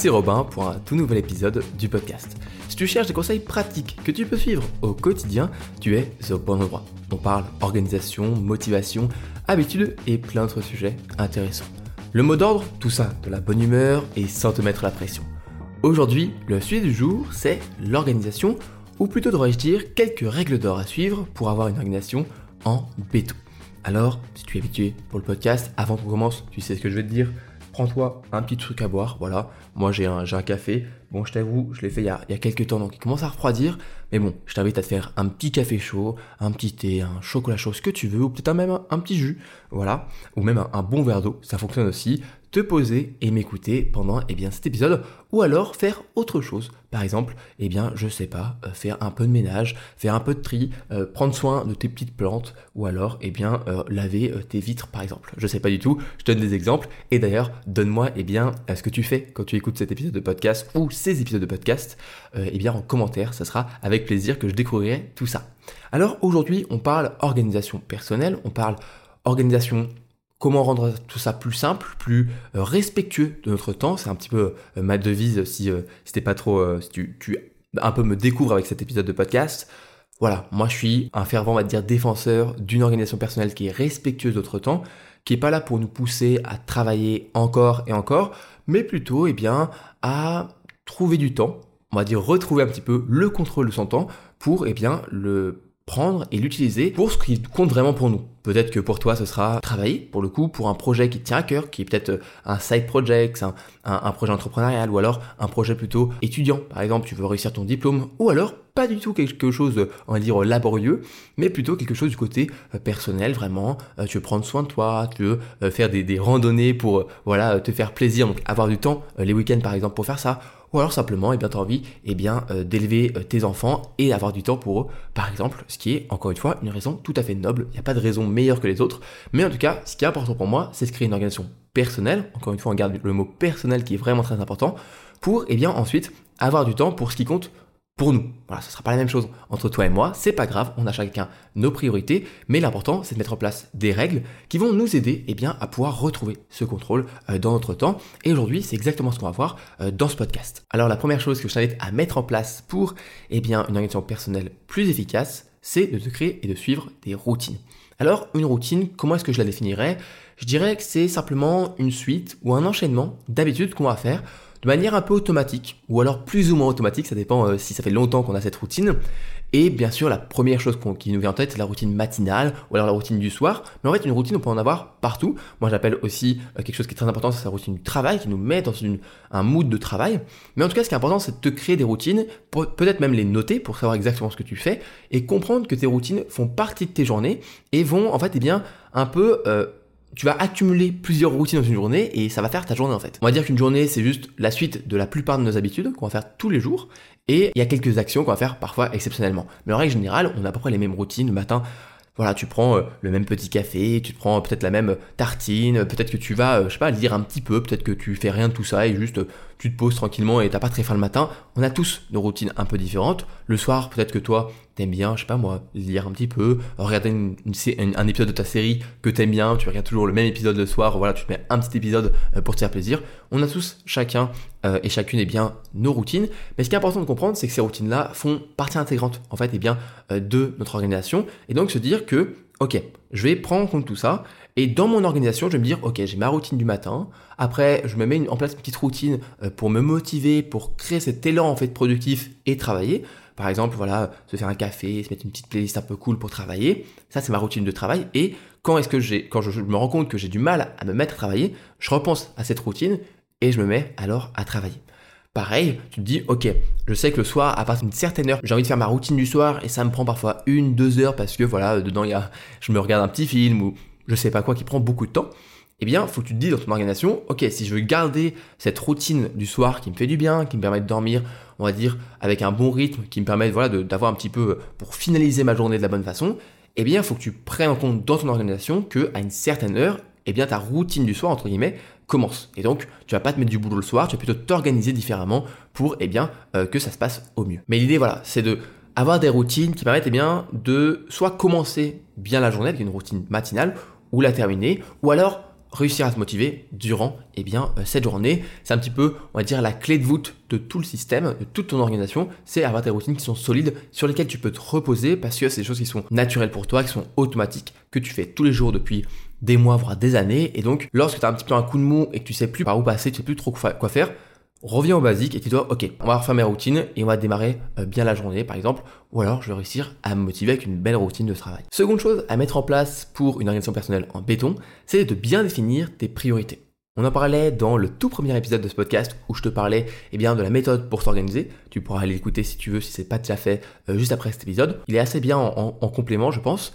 c'est Robin pour un tout nouvel épisode du podcast. Si tu cherches des conseils pratiques que tu peux suivre au quotidien, tu es au bon endroit. On parle organisation, motivation, habitudes et plein d'autres sujets intéressants. Le mot d'ordre, tout ça, de la bonne humeur et sans te mettre la pression. Aujourd'hui, le sujet du jour, c'est l'organisation, ou plutôt devrais-je dire quelques règles d'or à suivre pour avoir une organisation en béton. Alors, si tu es habitué pour le podcast, avant qu'on commence, tu sais ce que je vais te dire. Prends-toi un petit truc à boire, voilà. Moi j'ai un, un café. Bon, je t'avoue, je l'ai fait il y, a, il y a quelques temps, donc il commence à refroidir. Mais bon, je t'invite à te faire un petit café chaud, un petit thé, un chocolat chaud, ce que tu veux, ou peut-être même un, petit jus, voilà. Ou même un bon verre d'eau, ça fonctionne aussi te poser et m'écouter pendant eh bien, cet épisode, ou alors faire autre chose. Par exemple, eh bien, je sais pas, euh, faire un peu de ménage, faire un peu de tri, euh, prendre soin de tes petites plantes, ou alors, eh bien, euh, laver tes vitres, par exemple. Je sais pas du tout, je donne des exemples. Et d'ailleurs, donne-moi, eh bien, ce que tu fais quand tu écoutes cet épisode de podcast ou ces épisodes de podcast, eh bien, en commentaire, ça sera avec plaisir que je découvrirai tout ça. Alors, aujourd'hui, on parle organisation personnelle, on parle organisation Comment rendre tout ça plus simple, plus euh, respectueux de notre temps C'est un petit peu euh, ma devise si, euh, si pas trop, si tu, tu un peu me découvres avec cet épisode de podcast. Voilà, moi je suis un fervent, on va dire, défenseur d'une organisation personnelle qui est respectueuse de notre temps, qui est pas là pour nous pousser à travailler encore et encore, mais plutôt, eh bien, à trouver du temps, on va dire retrouver un petit peu le contrôle de son temps pour, eh bien, le prendre et l'utiliser pour ce qui compte vraiment pour nous. Peut-être que pour toi, ce sera travailler, pour le coup, pour un projet qui te tient à cœur, qui est peut-être euh, un side project, un, projet entrepreneurial, ou alors un projet plutôt étudiant. Par exemple, tu veux réussir ton diplôme, ou alors pas du tout quelque chose, on va dire, laborieux, mais plutôt quelque chose du côté euh, personnel, vraiment. Euh, tu veux prendre soin de toi, tu veux faire des, des randonnées pour, voilà, te faire plaisir, donc avoir du temps, les week-ends par exemple, pour faire ça ou alors simplement, eh bien, tu as envie eh euh, d'élever euh, tes enfants et d'avoir du temps pour eux, par exemple, ce qui est, encore une fois, une raison tout à fait noble. Il n'y a pas de raison meilleure que les autres. Mais en tout cas, ce qui est important pour moi, c'est de créer une organisation personnelle. Encore une fois, on garde le mot personnel qui est vraiment très important pour, eh bien, ensuite, avoir du temps pour ce qui compte pour nous. Voilà, ce sera pas la même chose entre toi et moi, c'est pas grave, on a chacun nos priorités, mais l'important c'est de mettre en place des règles qui vont nous aider eh à pouvoir retrouver ce contrôle euh, dans notre temps. Et aujourd'hui, c'est exactement ce qu'on va voir euh, dans ce podcast. Alors la première chose que je t'invite à mettre en place pour eh une organisation personnelle plus efficace, c'est de te créer et de suivre des routines. Alors une routine, comment est-ce que je la définirais? Je dirais que c'est simplement une suite ou un enchaînement d'habitudes qu'on va faire de manière un peu automatique, ou alors plus ou moins automatique, ça dépend euh, si ça fait longtemps qu'on a cette routine. Et bien sûr, la première chose qui nous vient en tête, c'est la routine matinale, ou alors la routine du soir. Mais en fait, une routine, on peut en avoir partout. Moi, j'appelle aussi euh, quelque chose qui est très important, c'est la routine du travail, qui nous met dans un mood de travail. Mais en tout cas, ce qui est important, c'est de te créer des routines, peut-être même les noter pour savoir exactement ce que tu fais, et comprendre que tes routines font partie de tes journées, et vont, en fait, eh bien, un peu... Euh, tu vas accumuler plusieurs routines dans une journée et ça va faire ta journée en fait. On va dire qu'une journée c'est juste la suite de la plupart de nos habitudes qu'on va faire tous les jours et il y a quelques actions qu'on va faire parfois exceptionnellement. Mais en règle générale, on a à peu près les mêmes routines le matin. Voilà, tu prends euh, le même petit café, tu prends peut-être la même tartine, peut-être que tu vas, euh, je sais pas, lire un petit peu, peut-être que tu fais rien de tout ça et juste tu te poses tranquillement et t'as pas très faim le matin. On a tous nos routines un peu différentes. Le soir, peut-être que toi, t'aimes bien, je sais pas moi, lire un petit peu, regarder un épisode de ta série que t'aimes bien, tu regardes toujours le même épisode le soir, voilà, tu te mets un petit épisode euh, pour te faire plaisir. On a tous, chacun euh, et chacune, eh bien, nos routines. Mais ce qui est important de comprendre, c'est que ces routines-là font partie intégrante, en fait, eh bien, euh, de notre organisation. Et donc se dire que, ok, je vais prendre en compte tout ça et dans mon organisation, je vais me dire, ok, j'ai ma routine du matin. Après, je me mets en place une petite routine euh, pour me motiver, pour créer cet élan en fait productif et travailler. Par exemple, voilà, se faire un café, se mettre une petite playlist un peu cool pour travailler. Ça, c'est ma routine de travail. Et quand est-ce que j'ai, quand je me rends compte que j'ai du mal à me mettre à travailler, je repense à cette routine et je me mets alors à travailler. Pareil, tu te dis, ok, je sais que le soir, à partir d'une certaine heure, j'ai envie de faire ma routine du soir et ça me prend parfois une, deux heures parce que voilà, dedans, il y a, je me regarde un petit film ou je sais pas quoi qui prend beaucoup de temps, eh bien, faut que tu te dises dans ton organisation, ok, si je veux garder cette routine du soir qui me fait du bien, qui me permet de dormir, on va dire, avec un bon rythme, qui me permet voilà, d'avoir un petit peu, pour finaliser ma journée de la bonne façon, eh bien, il faut que tu prennes en compte dans ton organisation que à une certaine heure, eh bien, ta routine du soir, entre guillemets, commence. Et donc, tu vas pas te mettre du boulot le soir, tu vas plutôt t'organiser différemment pour, eh bien, euh, que ça se passe au mieux. Mais l'idée, voilà, c'est de avoir des routines qui permettent, eh bien, de soit commencer bien la journée avec une routine matinale, ou la terminer, ou alors réussir à se motiver durant eh bien, euh, cette journée. C'est un petit peu, on va dire, la clé de voûte de tout le système, de toute ton organisation, c'est avoir des routines qui sont solides, sur lesquelles tu peux te reposer, parce que c'est des choses qui sont naturelles pour toi, qui sont automatiques, que tu fais tous les jours depuis des mois, voire des années. Et donc, lorsque tu as un petit peu un coup de mou et que tu sais plus par où passer, tu sais plus trop quoi faire, reviens au basique et tu dois, ok, on va refaire mes routines et on va démarrer euh, bien la journée, par exemple, ou alors je vais réussir à me motiver avec une belle routine de travail. Seconde chose à mettre en place pour une organisation personnelle en béton, c'est de bien définir tes priorités. On en parlait dans le tout premier épisode de ce podcast où je te parlais eh bien, de la méthode pour s'organiser. Tu pourras aller l'écouter si tu veux, si c'est pas déjà fait euh, juste après cet épisode. Il est assez bien en complément, je pense.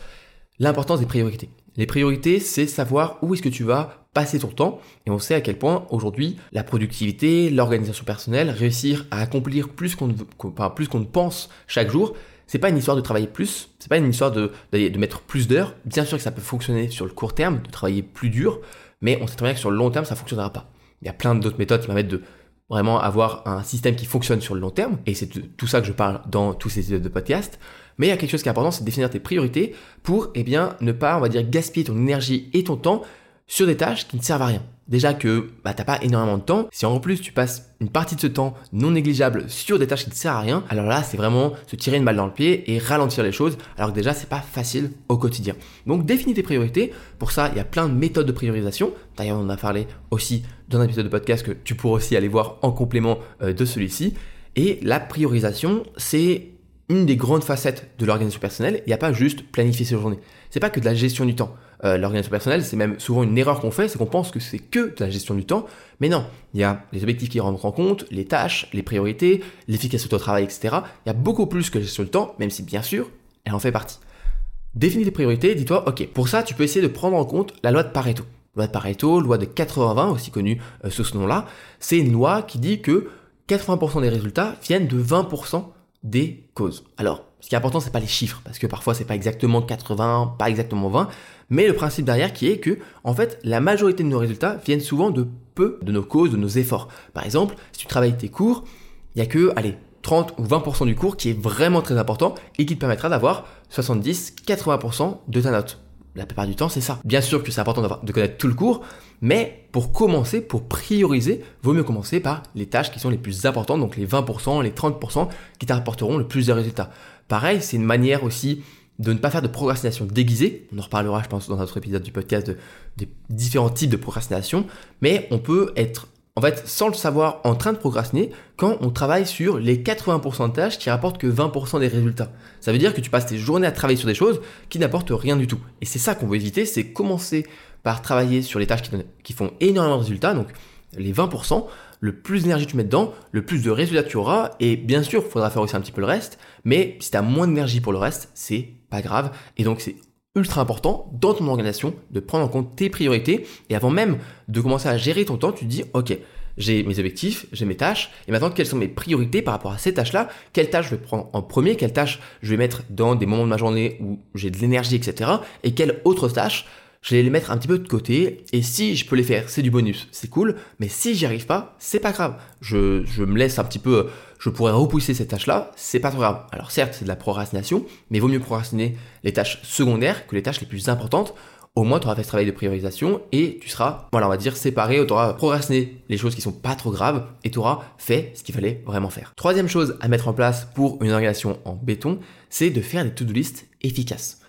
L'importance des priorités. Les priorités, c'est savoir où est-ce que tu vas passer ton temps. Et on sait à quel point aujourd'hui, la productivité, l'organisation personnelle, réussir à accomplir plus qu'on ne pense chaque jour, c'est pas une histoire de travailler plus, c'est pas une histoire de, de, mettre plus d'heures. Bien sûr que ça peut fonctionner sur le court terme, de travailler plus dur, mais on sait très bien que sur le long terme, ça fonctionnera pas. Il y a plein d'autres méthodes qui permettent de vraiment avoir un système qui fonctionne sur le long terme, et c'est tout ça que je parle dans tous ces épisodes de podcast. Mais il y a quelque chose qui est important, c'est de définir tes priorités pour, eh ne pas, on va dire, gaspiller ton énergie et ton temps sur des tâches qui ne servent à rien. Déjà que bah, t'as pas énormément de temps, si en plus tu passes une partie de ce temps non négligeable sur des tâches qui ne servent à rien, alors là c'est vraiment se tirer une balle dans le pied et ralentir les choses, alors que déjà c'est pas facile au quotidien. Donc définis tes priorités, pour ça il y a plein de méthodes de priorisation, d'ailleurs on en a parlé aussi dans un épisode de podcast que tu pourras aussi aller voir en complément euh, de celui-ci, et la priorisation c'est une des grandes facettes de l'organisation personnelle, il n'y a pas juste planifier ses journées. C'est pas que de la gestion du temps. Euh, l'organisation personnelle, c'est même souvent une erreur qu'on fait, c'est qu'on pense que c'est que de la gestion du temps. Mais non, il y a les objectifs qui rentrent en compte, les tâches, les priorités, l'efficacité au travail, etc. Il y a beaucoup plus que la gestion du temps, même si bien sûr, elle en fait partie. Définis tes priorités, dis-toi, ok, pour ça, tu peux essayer de prendre en compte la loi de Pareto. Loi de Pareto, loi de 80-20, aussi connue euh, sous ce nom-là, c'est une loi qui dit que 80% des résultats viennent de 20% des causes. Alors, ce qui est important, c'est pas les chiffres, parce que parfois c'est pas exactement 80, pas exactement 20, mais le principe derrière qui est que, en fait, la majorité de nos résultats viennent souvent de peu de nos causes, de nos efforts. Par exemple, si tu travailles tes cours, il y a que, allez, 30 ou 20% du cours qui est vraiment très important et qui te permettra d'avoir 70-80% de ta note la plupart du temps, c'est ça. Bien sûr que c'est important de connaître tout le cours, mais pour commencer, pour prioriser, vaut mieux commencer par les tâches qui sont les plus importantes, donc les 20%, les 30% qui t'apporteront le plus de résultats. Pareil, c'est une manière aussi de ne pas faire de procrastination déguisée. On en reparlera, je pense, dans notre épisode du podcast de, des différents types de procrastination. Mais on peut être en fait, sans le savoir, en train de procrastiner quand on travaille sur les 80% de tâches qui rapportent que 20% des résultats. Ça veut dire que tu passes tes journées à travailler sur des choses qui n'apportent rien du tout. Et c'est ça qu'on veut éviter, c'est commencer par travailler sur les tâches qui, font énormément de résultats, donc les 20%, le plus d'énergie tu mets dedans, le plus de résultats tu auras, et bien sûr, il faudra faire aussi un petit peu le reste, mais si tu as moins d'énergie pour le reste, c'est pas grave, et donc c'est ultra important dans ton organisation de prendre en compte tes priorités. Et avant même de commencer à gérer ton temps, tu te dis ok, j'ai mes objectifs, j'ai mes tâches. Et maintenant quelles sont mes priorités par rapport à ces tâches-là, quelles tâches je vais prendre en premier, quelles tâches je vais mettre dans des moments de ma journée où j'ai de l'énergie, etc. et quelles autres tâches je vais les mettre un petit peu de côté, et si je peux les faire, c'est du bonus, c'est cool, mais si j'y arrive pas, c'est pas grave. Je, je, me laisse un petit peu, je pourrais repousser cette tâche-là, c'est pas trop grave. Alors certes, c'est de la procrastination, mais vaut mieux procrastiner les tâches secondaires que les tâches les plus importantes. Au moins, tu auras fait ce travail de priorisation et tu seras, voilà, on va dire, séparé, tu auras procrastiné les choses qui sont pas trop graves et tu auras fait ce qu'il fallait vraiment faire. Troisième chose à mettre en place pour une organisation en béton, c'est de faire des to-do list efficaces.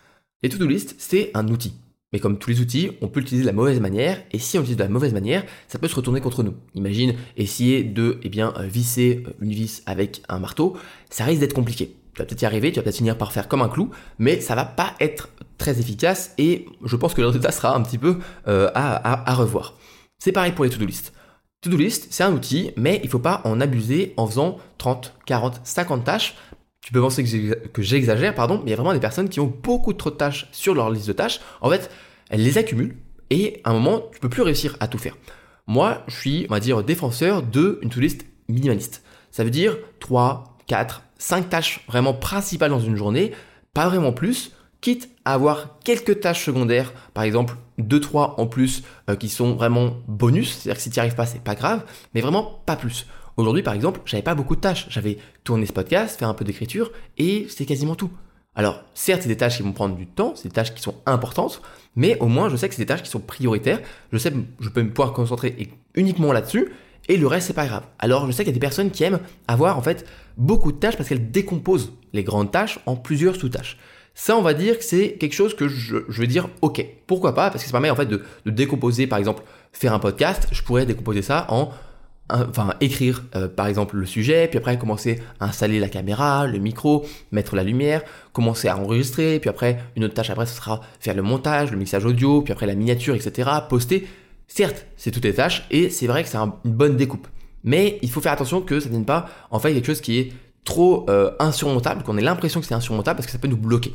Les to-do list, c'est un outil. Mais comme tous les outils, on peut l'utiliser de la mauvaise manière, et si on l'utilise de la mauvaise manière, ça peut se retourner contre nous. Imagine essayer de eh bien, euh, visser euh, une vis avec un marteau, ça risque d'être compliqué. Tu vas peut-être y arriver, tu vas peut-être finir par faire comme un clou, mais ça va pas être très efficace, et je pense que le résultat sera un petit peu euh, à, à, revoir. C'est pareil pour les to-do list. To-do list, c'est un outil, mais il ne faut pas en abuser en faisant 30, 40, 50 tâches, tu peux penser que j'exagère, pardon, mais il y a vraiment des personnes qui ont beaucoup trop de tâches sur leur liste de tâches. En fait, elles les accumulent et à un moment, tu peux plus réussir à tout faire. Moi, je suis, on va dire, défenseur de une to-list minimaliste. Ça veut dire 3, 4, 5 tâches vraiment principales dans une journée, pas vraiment plus, quitte à avoir quelques tâches secondaires, par exemple 2-3 en plus euh, qui sont vraiment bonus, c'est-à-dire que si tu n'y arrives pas, c'est pas grave, mais vraiment pas plus. Aujourd'hui, par exemple, j'avais pas beaucoup de tâches. J'avais tourné ce podcast, fait un peu d'écriture, et c'était quasiment tout. Alors, certes, c'est des tâches qui vont prendre du temps, c'est des tâches qui sont importantes, mais au moins, je sais que c'est des tâches qui sont prioritaires. Je sais que je peux me pouvoir concentrer uniquement là-dessus, et le reste, c'est pas grave. Alors, je sais qu'il y a des personnes qui aiment avoir, en fait, beaucoup de tâches parce qu'elles décomposent les grandes tâches en plusieurs sous-tâches. Ça, on va dire que c'est quelque chose que je, veux dire, ok, pourquoi pas, parce que ça permet en fait de, décomposer, par exemple, faire un podcast, je pourrais décomposer ça en enfin écrire euh, par exemple le sujet, puis après commencer à installer la caméra, le micro, mettre la lumière, commencer à enregistrer, puis après une autre tâche après ce sera faire le montage, le mixage audio, puis après la miniature, etc. Poster. Certes, c'est toutes les tâches et c'est vrai que c'est une bonne découpe. Mais il faut faire attention que ça ne vienne pas en fait quelque chose qui est trop euh, insurmontable, qu'on ait l'impression que c'est insurmontable parce que ça peut nous bloquer.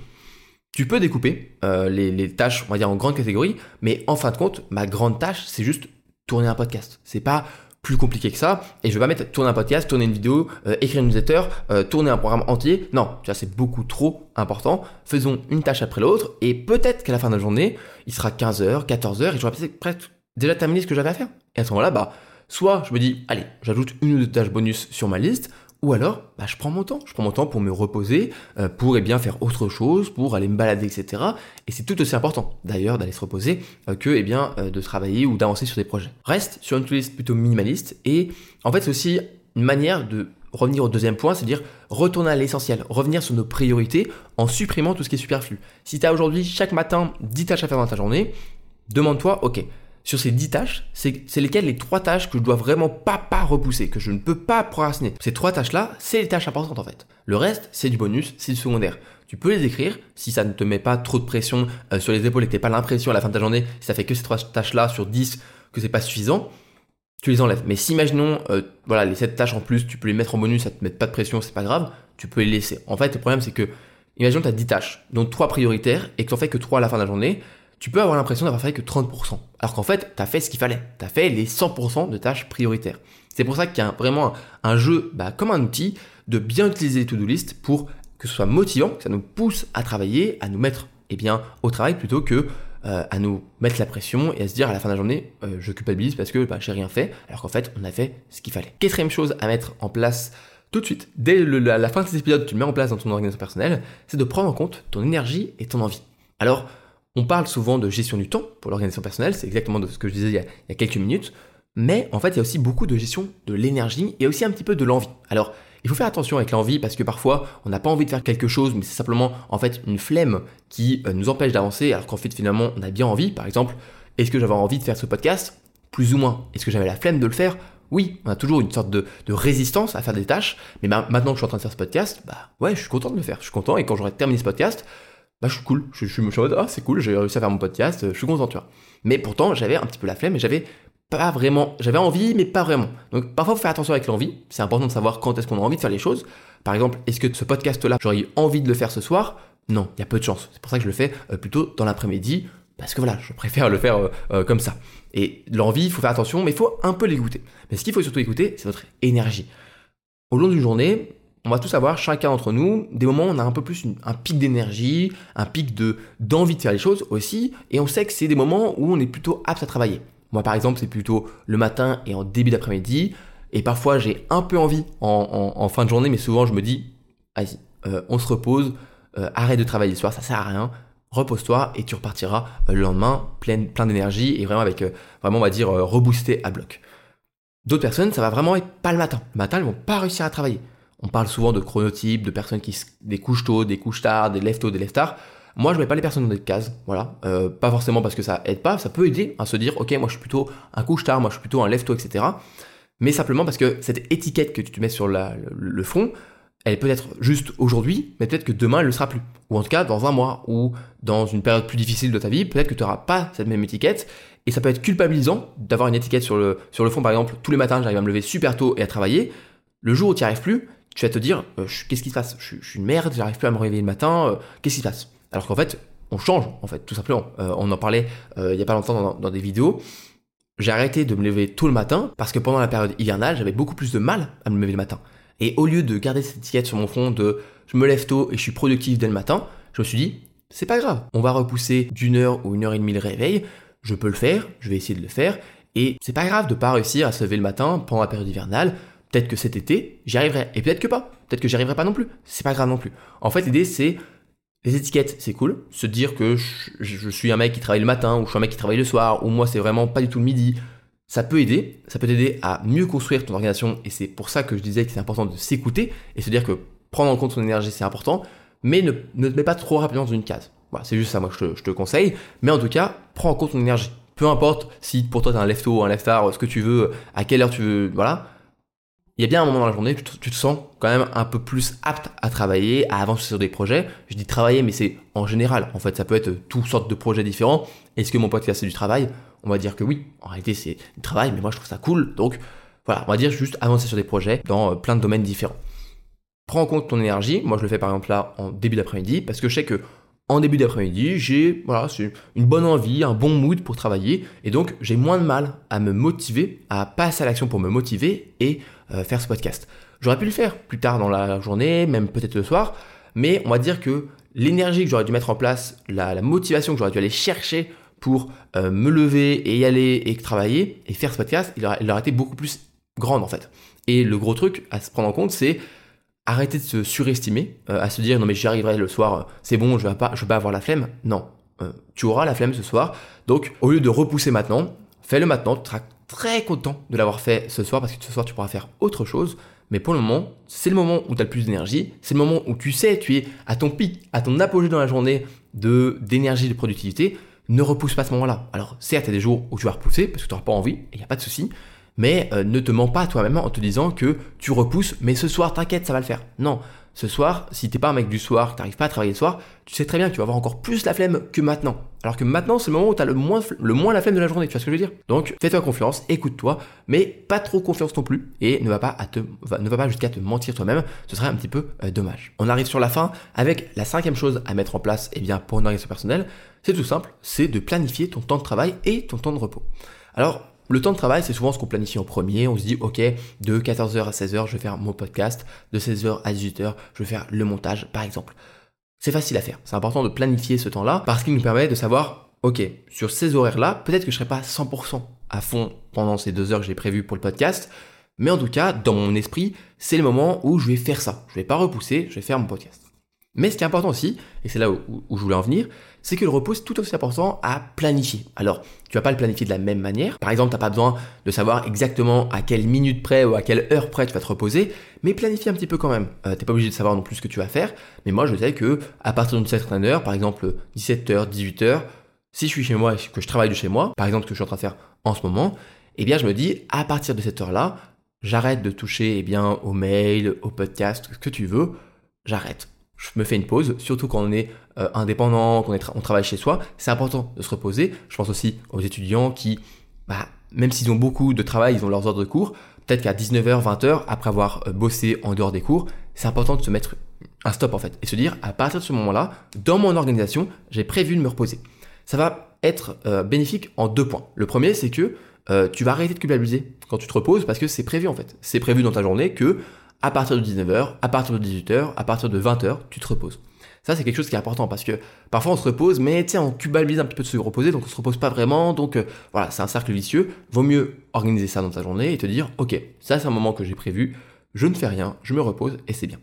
Tu peux découper euh, les, les, tâches, on va dire en grandes catégories, mais en fin de compte, ma grande tâche, c'est juste tourner un podcast. C'est pas plus compliqué que ça. Et je vais pas mettre tourner un podcast, tourner une vidéo, euh, écrire une newsletter, euh, tourner un programme entier. Non, ça c'est beaucoup trop important. Faisons une tâche après l'autre et peut-être qu'à la fin de la journée, il sera 15h, 14h et j'aurai presque déjà terminé ce que j'avais à faire. Et à ce moment-là, bah, soit je me dis, allez, j'ajoute une ou deux tâches bonus sur ma liste, ou alors, bah, je prends mon temps. Je prends mon temps pour me reposer, euh, pour eh bien faire autre chose, pour aller me balader, etc. Et c'est tout aussi important, d'ailleurs, d'aller se reposer euh, que eh bien euh, de travailler ou d'avancer sur des projets. Reste sur une to-list plutôt minimaliste. Et en fait, c'est aussi une manière de revenir au deuxième point, c'est-à-dire retourner à l'essentiel, revenir sur nos priorités en supprimant tout ce qui est superflu. Si tu as aujourd'hui chaque matin 10 tâches à faire dans ta journée, demande-toi, ok, sur ces 10 tâches, c'est lesquelles les 3 tâches que je dois vraiment pas, pas repousser, que je ne peux pas procrastiner. Ces 3 tâches-là, c'est les tâches importantes en fait. Le reste, c'est du bonus, c'est du secondaire. Tu peux les écrire si ça ne te met pas trop de pression euh, sur les épaules et que tu pas l'impression à la fin de ta journée, si ça fait que ces 3 tâches-là sur 10, que c'est pas suffisant, tu les enlèves. Mais si imaginons, euh, voilà, les 7 tâches en plus, tu peux les mettre en bonus, ça te met pas de pression, c'est pas grave, tu peux les laisser. En fait, le problème c'est que, imaginons tu as 10 tâches, dont 3 prioritaires, et que tu en fais que 3 à la fin de la journée, tu peux avoir l'impression d'avoir fait que 30%. Alors qu'en fait, tu as fait ce qu'il fallait. Tu as fait les 100% de tâches prioritaires. C'est pour ça qu'il y a vraiment un, jeu bah, comme un outil de bien utiliser les to-do list pour que ce soit motivant, que ça nous pousse à travailler, à nous mettre eh bien, au travail plutôt que euh, à nous mettre la pression et à se dire à la fin de la journée, euh, je culpabilise parce que bah, j'ai rien fait, alors qu'en fait, on a fait ce qu'il fallait. Quatrième chose à mettre en place tout de suite, dès la fin de cet épisode, tu le mets en place dans ton organisation personnelle, c'est de prendre en compte ton énergie et ton envie. Alors, on parle souvent de gestion du temps pour l'organisation personnelle, c'est exactement de ce que je disais il y, a, quelques minutes, mais en fait il y a aussi beaucoup de gestion de l'énergie et aussi un petit peu de l'envie. Alors il faut faire attention avec l'envie parce que parfois on n'a pas envie de faire quelque chose, mais c'est simplement en fait une flemme qui euh, nous empêche d'avancer, alors qu'en fait finalement on a bien envie. Par exemple, est-ce que j'avais envie de faire ce podcast? Plus ou moins. Est-ce que j'avais la flemme de le faire? Oui, on a toujours une sorte de, résistance à faire des tâches, mais maintenant que je suis en train de faire ce podcast, bah ouais, je suis content de le faire, je suis content, et quand j'aurai terminé ce podcast, bah je suis cool, je, suis en mode ah c'est cool, j'ai réussi à faire mon podcast, je suis content tu vois. Mais pourtant j'avais un petit peu la flemme et j'avais pas vraiment, j'avais envie mais pas vraiment. Donc parfois faut faire attention avec l'envie, c'est important de savoir quand est-ce qu'on a envie de faire les choses. Par exemple, est-ce que ce podcast là j'aurais eu envie de le faire ce soir? Non, il y a peu de chance. C'est pour ça que je le fais euh, plutôt dans l'après-midi parce que voilà, je préfère le faire euh, euh, comme ça. Et l'envie, il faut faire attention, mais il faut un peu l'écouter. Mais ce qu'il faut surtout écouter, c'est votre énergie. Au long d'une journée, on va tous avoir, chacun d'entre nous, des moments où on a un peu plus un pic d'énergie, un pic de d'envie de faire les choses aussi, et on sait que c'est des moments où on est plutôt apte à travailler. Moi par exemple, c'est plutôt le matin et en début d'après-midi, et parfois j'ai un peu envie en, fin de journée, mais souvent je me dis, vas-y, euh, on se repose, euh, arrête de travailler le soir, ça sert à rien, repose-toi et tu repartiras euh, le lendemain plein, plein d'énergie et vraiment avec, vraiment on va dire, reboosté à bloc. D'autres personnes, ça va vraiment être pas le matin. Le matin, elles vont pas réussir à travailler. On parle souvent de chronotypes, de personnes qui des couches tôt, des couches tard, des lève tôt, des lève tard. Moi, je mets pas les personnes dans des cases, voilà. Euh, pas forcément parce que ça aide pas, ça peut aider à se dire, ok, moi je suis plutôt un couche tard, moi je suis plutôt un lève tôt, etc. Mais simplement parce que cette étiquette que tu te mets sur le, le front, elle peut être juste aujourd'hui, mais peut-être que demain elle ne le sera plus. Ou en tout cas dans un mois, ou dans une période plus difficile de ta vie, peut-être que tu n'auras pas cette même étiquette. Et ça peut être culpabilisant d'avoir une étiquette sur le, sur le front, par exemple, tous les matins j'arrive à me lever super tôt et à travailler. Le jour où tu n'y arrives plus, tu vas te dire, euh, qu'est-ce qui se passe? Je, suis une merde, j'arrive plus à me réveiller le matin, euh, qu'est-ce qui se passe? Alors qu'en fait, on change, en fait, tout simplement. Euh, on en parlait il y a pas longtemps dans, des vidéos. J'ai arrêté de me lever tôt le matin parce que pendant la période hivernale, j'avais beaucoup plus de mal à me lever le matin. Et au lieu de garder cette étiquette sur mon front de je me lève tôt et je suis productif dès le matin, je me suis dit, c'est pas grave, on va repousser d'une heure ou une heure et demie le réveil, je peux le faire, je vais essayer de le faire, et c'est pas grave de pas réussir à se lever le matin pendant la période hivernale, Peut-être que cet été, j'y arriverai. Et peut-être que pas. Peut-être que j'y arriverai pas non plus. C'est pas grave non plus. En fait, l'idée, c'est Les étiquettes, c'est cool. Se dire que je, suis un mec qui travaille le matin, ou je suis un mec qui travaille le soir, ou moi c'est vraiment pas du tout le midi. Ça peut aider. Ça peut t'aider à mieux construire ton organisation. Et c'est pour ça que je disais que c'est important de s'écouter et se dire que prendre en compte son énergie, c'est important. Mais ne, ne te mets pas trop rapidement dans une case. C'est juste ça, moi, je te, je te conseille. Mais en tout cas, prends en compte ton énergie. Peu importe si pour toi, tu as un left un left ce que tu veux, à quelle heure tu veux, voilà il y a bien un moment dans la journée, tu te, tu te, sens quand même un peu plus apte à travailler, à avancer sur des projets. Je dis travailler, mais c'est en général. En fait, ça peut être toutes sortes de projets différents. Est-ce que mon podcast c'est du travail? On va dire que oui. En réalité, c'est du travail, mais moi je trouve ça cool. Donc voilà, on va dire juste avancer sur des projets dans euh, plein de domaines différents. Prends en compte ton énergie. Moi, je le fais par exemple là en début d'après-midi parce que je sais que en début d'après-midi, j'ai voilà, une bonne envie, un bon mood pour travailler, et donc j'ai moins de mal à me motiver, à passer à l'action pour me motiver et faire ce podcast. J'aurais pu le faire plus tard dans la journée, même peut-être le soir, mais on va dire que l'énergie que j'aurais dû mettre en place, la, motivation que j'aurais dû aller chercher pour euh, me lever et y aller et travailler et faire ce podcast, il aurait, été beaucoup plus grande en fait. Et le gros truc à se prendre en compte, c'est arrêter de se surestimer, euh, à se dire non mais j'y arriverai le soir, euh, c'est bon, je vais pas, je vais pas avoir la flemme. Non, euh, tu auras la flemme ce soir. Donc au lieu de repousser maintenant, fais-le maintenant. Tu seras très content de l'avoir fait ce soir parce que ce soir tu pourras faire autre chose. Mais pour le moment, c'est le moment où tu as le plus d'énergie, c'est le moment où tu sais, tu es à ton pic, à ton apogée dans la journée de d'énergie, de productivité. Ne repousse pas ce moment-là. Alors certes, il y a des jours où tu vas repousser parce que tu n'auras pas envie, il n'y a pas de souci mais euh, ne te mens pas toi-même en te disant que tu repousses, mais ce soir, t'inquiète, ça va le faire. Non, ce soir, si t'es pas un mec du soir, que t'arrives pas à travailler le soir, tu sais très bien que tu vas avoir encore plus la flemme que maintenant. Alors que maintenant, c'est le moment où tu as le moins, le moins la flemme de la journée, tu vois ce que je veux dire? Donc, fais-toi confiance, écoute-toi, mais pas trop confiance non plus, et ne va pas, jusqu'à te mentir toi-même, ce serait un petit peu euh, dommage. On arrive sur la fin avec la cinquième chose à mettre en place, eh bien, pour une organisation personnelle, c'est tout simple, c'est de planifier ton temps de travail et ton temps de repos. Alors, le temps de travail, c'est souvent ce qu'on planifie en premier. On se dit, OK, de 14h à 16h, je vais faire mon podcast. De 16h à 18h, je vais faire le montage, par exemple. C'est facile à faire. C'est important de planifier ce temps-là parce qu'il nous permet de savoir, OK, sur ces horaires-là, peut-être que je ne serai pas 100% à fond pendant ces deux heures que j'ai prévues pour le podcast. Mais en tout cas, dans mon esprit, c'est le moment où je vais faire ça. Je ne vais pas repousser, je vais faire mon podcast. Mais ce qui est important aussi, et c'est là où, je voulais en venir, c'est que le repos est tout aussi important à planifier. Alors, tu vas pas le planifier de la même manière. Par exemple, tu n'as pas besoin de savoir exactement à quelle minute près ou à quelle heure près tu vas te reposer, mais planifie un petit peu quand même. Euh, t'es pas obligé de savoir non plus ce que tu vas faire, mais moi je sais que à partir d'une certaine heure, par exemple 17h, 18h, si je suis chez moi et que je travaille de chez moi, par exemple ce que je suis en train de faire en ce moment, eh bien je me dis à partir de cette heure-là, j'arrête de toucher eh bien au mail, au podcast, ce que tu veux, j'arrête je me fais une pause, surtout quand on est euh, indépendant, qu'on on travaille chez soi, c'est important de se reposer. Je pense aussi aux étudiants qui, bah, même s'ils ont beaucoup de travail, ils ont leurs ordres de cours, peut-être qu'à 19h, 20h, après avoir euh, bossé en dehors des cours, c'est important de se mettre un stop en fait, et se dire, à partir de ce moment-là, dans mon organisation, j'ai prévu de me reposer. Ça va être euh, bénéfique en deux points. Le premier, c'est que tu vas arrêter de culpabiliser quand tu te reposes parce que c'est prévu en fait. C'est prévu dans ta journée que à partir de 19h, à partir de 18h, à partir de 20h, tu te reposes. Ça, c'est quelque chose qui est important parce que parfois on se repose, mais tu sais, on culpabilise un petit peu de se reposer, donc on se repose pas vraiment. Donc euh, voilà, c'est un cercle vicieux. Vaut mieux organiser ça dans ta journée et te dire, ok, ça c'est un moment que j'ai prévu, je ne fais rien, je me repose et c'est bien.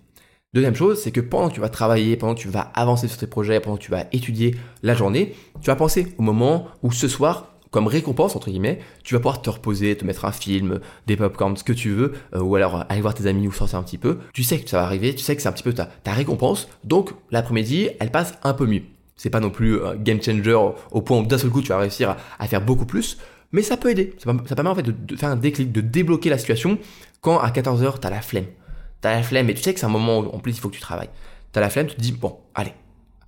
Deuxième chose, c'est que pendant que tu vas travailler, pendant que tu vas avancer sur tes projets, pendant que tu vas étudier la journée, tu vas penser au moment où ce soir, comme récompense, entre guillemets, tu vas pouvoir te reposer, te mettre un film, des popcorns, ce que tu veux, euh, ou alors aller voir tes amis ou sortir un petit peu. Tu sais que ça va arriver, tu sais que c'est un petit peu ta, récompense, donc l'après-midi, elle passe un peu mieux. C'est pas non plus un game changer au point où d'un seul coup tu vas réussir à, faire beaucoup plus, mais ça peut aider. Ça, permet en fait de, faire un déclic, de débloquer la situation quand à 14h t'as la flemme. T'as la flemme et tu sais que c'est un moment où en plus il faut que tu travailles. T'as la flemme, tu te dis bon, allez,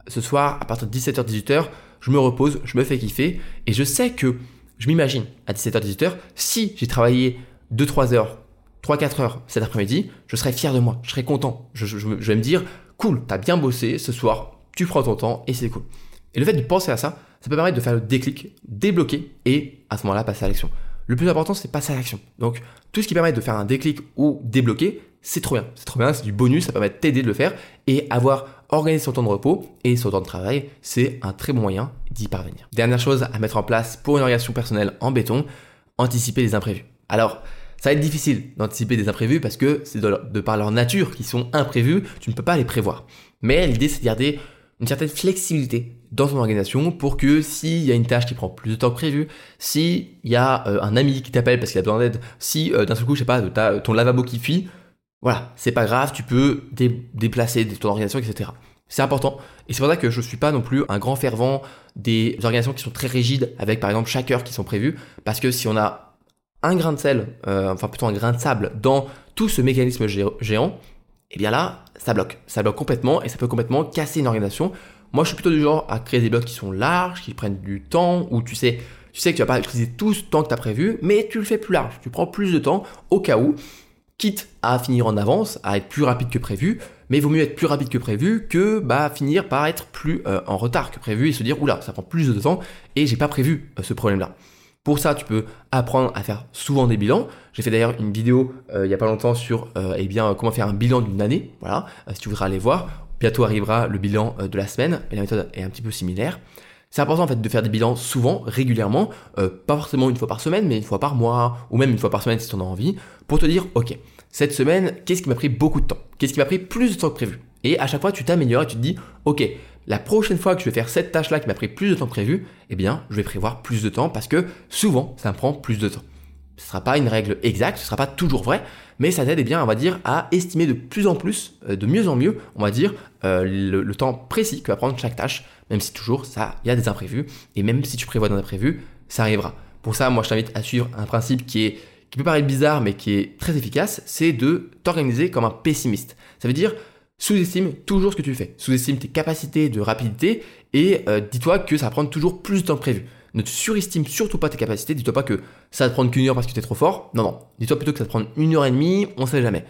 ce soir à partir de 17h, 18h, je me repose, je me fais kiffer, et je sais que je m'imagine à 17h, 18h, si j'ai travaillé 2-3 heures, 3-4 heures cet après-midi, je serais fier de moi, je serais content. Je, vais me dire, cool, t'as bien bossé ce soir, tu prends ton temps et c'est cool. Et le fait de penser à ça, ça peut permettre de faire le déclic, débloquer et à ce moment-là passer à l'action. Le plus important, c'est passer à l'action. Donc, tout ce qui permet de faire un déclic ou débloquer, c'est trop bien. C'est trop bien, c'est du bonus, ça permet de t'aider de le faire et avoir organisé son temps de repos et son temps de travail, c'est un très bon moyen d'y parvenir. Dernière chose à mettre en place pour une organisation personnelle en béton, anticiper les imprévus. Alors, ça va être difficile d'anticiper des imprévus parce que c'est de, par leur nature qui sont imprévus, tu ne peux pas les prévoir. Mais l'idée c'est de garder une certaine flexibilité dans ton organisation pour que s'il y a une tâche qui prend plus de temps que prévu, s'il y a euh, un ami qui t'appelle parce qu'il a besoin d'aide, si euh, d'un seul coup, je sais pas, ton lavabo qui fuit, voilà, c'est pas grave, tu peux déplacer ton organisation, etc. C'est important. Et c'est pour ça que je ne suis pas non plus un grand fervent des organisations qui sont très rigides, avec par exemple chaque heure qui sont prévues, parce que si on a un grain de sel, euh, enfin plutôt un grain de sable dans tout ce mécanisme géant, eh bien là, ça bloque. Ça bloque complètement et ça peut complètement casser une organisation. Moi, je suis plutôt du genre à créer des blocs qui sont larges, qui prennent du temps, où tu sais, tu sais que tu vas pas utiliser tout ce temps que tu as prévu, mais tu le fais plus large. Tu prends plus de temps au cas où, quitte à finir en avance, à être plus rapide que prévu, mais il vaut mieux être plus rapide que prévu que bah, finir par être plus euh, en retard que prévu et se dire oula, ça prend plus de temps et j'ai pas prévu euh, ce problème-là. Pour ça, tu peux apprendre à faire souvent des bilans. J'ai fait d'ailleurs une vidéo euh, il n'y a pas longtemps sur euh, eh bien, comment faire un bilan d'une année. Voilà, si tu voudras aller voir. Bientôt arrivera le bilan de la semaine, et la méthode est un petit peu similaire. C'est important en fait de faire des bilans souvent, régulièrement, pas forcément une fois par semaine, mais une fois par mois, ou même une fois par semaine si tu en as envie, pour te dire, ok, cette semaine, qu'est-ce qui m'a pris beaucoup de temps? Qu'est-ce qui m'a pris plus de temps que prévu? Et à chaque fois, tu t'améliores et tu te dis, ok, la prochaine fois que je vais faire cette tâche-là qui m'a pris plus de temps que prévu, eh bien, je vais prévoir plus de temps parce que souvent, ça me prend plus de temps. Ce ne sera pas une règle exacte, ce ne sera pas toujours vrai, mais ça t'aide eh bien, on va dire, à estimer de plus en plus, euh, de mieux en mieux, on va dire, euh, le, temps précis que va prendre chaque tâche, même si toujours, ça, il y a des imprévus, et même si tu prévois des imprévus, ça arrivera. Pour ça, moi, je t'invite à suivre un principe qui est qui peut paraître bizarre, mais qui est très efficace, c'est de t'organiser comme un pessimiste. Ça veut dire, sous-estime toujours ce que tu fais. Sous-estime tes capacités de rapidité et euh, dis-toi que ça va prendre toujours plus de temps que prévu. Ne surestime surtout pas tes capacités. Dis-toi pas que ça va te prendre qu'une heure parce que tu es trop fort. Non, non. Dis-toi plutôt que ça va te prendre une heure et demie, on sait jamais.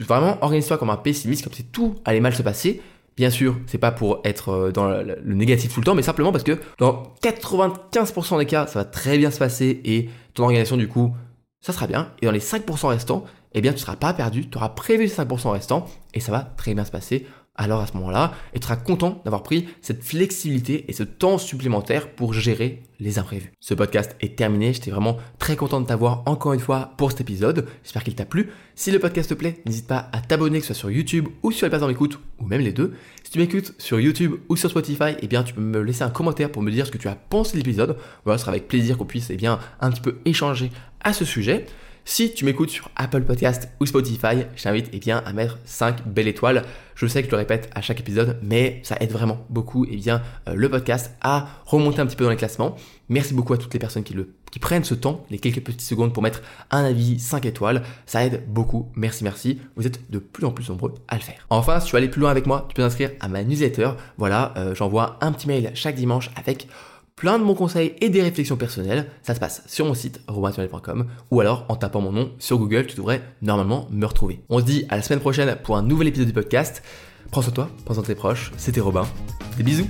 Vraiment, organise-toi comme un pessimiste, comme si tout allait mal se passer. Bien sûr, c'est pas pour être euh, dans le négatif tout le temps, mais simplement parce que dans 95% des cas, ça va très bien se passer et ton organisation, du coup, ça sera bien. Et dans les 5% restants, eh bien tu ne seras pas perdu, tu auras prévu ces 5% restants et ça va très bien se passer. Alors à ce moment-là, tu seras content d'avoir pris cette flexibilité et ce temps supplémentaire pour gérer les imprévus. Ce podcast est terminé, j'étais vraiment très content de t'avoir encore une fois pour cet épisode. J'espère qu'il t'a plu. Si le podcast te plaît, n'hésite pas à t'abonner, que ce soit sur YouTube ou sur les plateformes d'écoute, ou même les deux. Si tu m'écoutes sur YouTube ou sur Spotify, eh bien tu peux me laisser un commentaire pour me dire ce que tu as pensé de l'épisode. Voilà, ce sera avec plaisir qu'on puisse eh bien, un petit peu échanger à ce sujet. Si tu m'écoutes sur Apple Podcast ou Spotify, je t'invite eh bien, à mettre 5 belles étoiles. Je sais que je le répète à chaque épisode, mais ça aide vraiment beaucoup eh bien, euh, le podcast à remonter un petit peu dans les classements. Merci beaucoup à toutes les personnes qui, prennent ce temps, les quelques petites secondes pour mettre un avis 5 étoiles. Ça aide beaucoup. Merci, merci. Vous êtes de plus en plus nombreux à le faire. Enfin, si tu veux aller plus loin avec moi, tu peux t'inscrire à ma newsletter. Voilà, euh, j'envoie un petit mail chaque dimanche avec plein de bons conseils et des réflexions personnelles. Ça se passe sur mon site romaintunnel.com ou alors en tapant mon nom sur Google, tu devrais normalement me retrouver. On se dit à la semaine prochaine pour un nouvel épisode du podcast. Prends soin de toi, prends soin de tes proches. C'était Robin. Des bisous